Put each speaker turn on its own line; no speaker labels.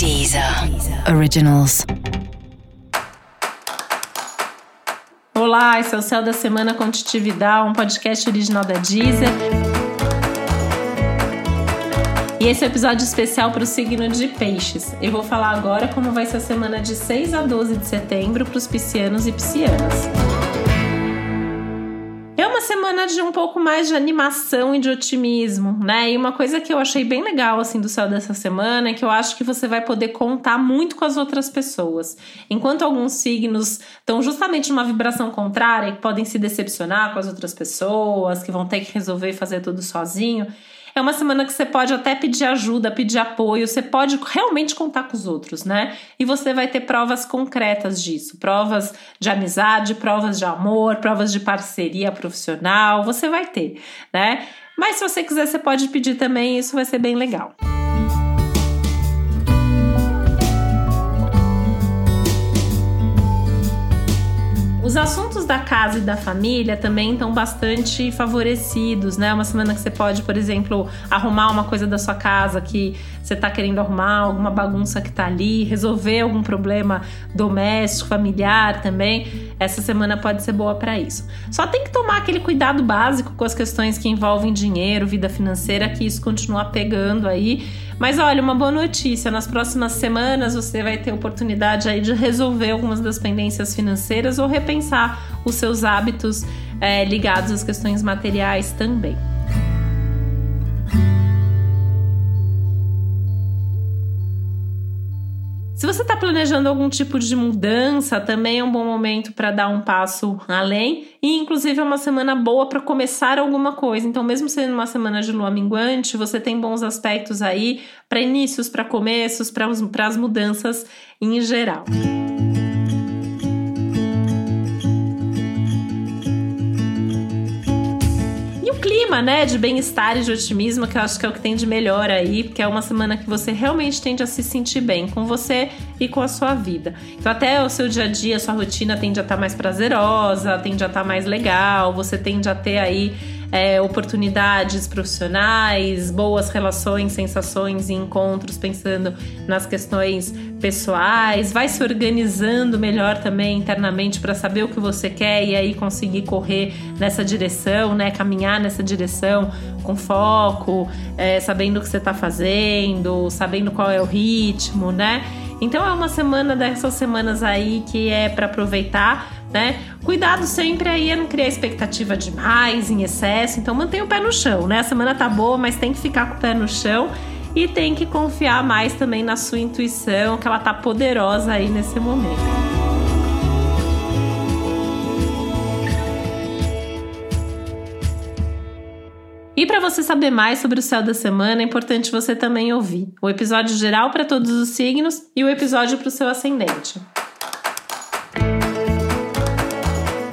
Deezer Originals.
Olá, esse é o Céu da Semana com um podcast original da Deezer. E esse é um episódio especial para o signo de Peixes. Eu vou falar agora como vai ser a semana de 6 a 12 de setembro para os piscianos e piscianas semana de um pouco mais de animação e de otimismo, né? E uma coisa que eu achei bem legal assim do céu dessa semana é que eu acho que você vai poder contar muito com as outras pessoas. Enquanto alguns signos estão justamente numa vibração contrária, que podem se decepcionar com as outras pessoas, que vão ter que resolver fazer tudo sozinho, é uma semana que você pode até pedir ajuda, pedir apoio, você pode realmente contar com os outros, né? E você vai ter provas concretas disso, provas de amizade, provas de amor, provas de parceria profissional, você vai ter, né? Mas se você quiser, você pode pedir também, isso vai ser bem legal. Da casa e da família também estão bastante favorecidos, né? Uma semana que você pode, por exemplo, arrumar uma coisa da sua casa que você está querendo arrumar, alguma bagunça que está ali, resolver algum problema doméstico, familiar também. Essa semana pode ser boa para isso. Só tem que tomar aquele cuidado básico com as questões que envolvem dinheiro, vida financeira, que isso continua pegando aí. Mas olha, uma boa notícia: nas próximas semanas você vai ter oportunidade aí de resolver algumas das pendências financeiras ou repensar os seus hábitos é, ligados às questões materiais também. Se você está planejando algum tipo de mudança, também é um bom momento para dar um passo além. E, inclusive, é uma semana boa para começar alguma coisa. Então, mesmo sendo uma semana de lua minguante, você tem bons aspectos aí para inícios, para começos, para as mudanças em geral. Clima, né, de bem-estar e de otimismo, que eu acho que é o que tem de melhor aí, porque é uma semana que você realmente tende a se sentir bem com você e com a sua vida. Então, até o seu dia a dia, a sua rotina tende a estar tá mais prazerosa, tende a estar tá mais legal, você tende a ter aí é, oportunidades profissionais, boas relações, sensações e encontros, pensando nas questões pessoais, vai se organizando melhor também internamente para saber o que você quer e aí conseguir correr nessa direção, né? Caminhar nessa direção com foco, é, sabendo o que você está fazendo, sabendo qual é o ritmo, né? Então é uma semana dessas semanas aí que é para aproveitar né? Cuidado sempre aí não criar expectativa demais, em excesso. Então mantenha o pé no chão, né? A semana tá boa, mas tem que ficar com o pé no chão e tem que confiar mais também na sua intuição, que ela tá poderosa aí nesse momento. E para você saber mais sobre o céu da semana, é importante você também ouvir o episódio geral para todos os signos e o episódio para o seu ascendente.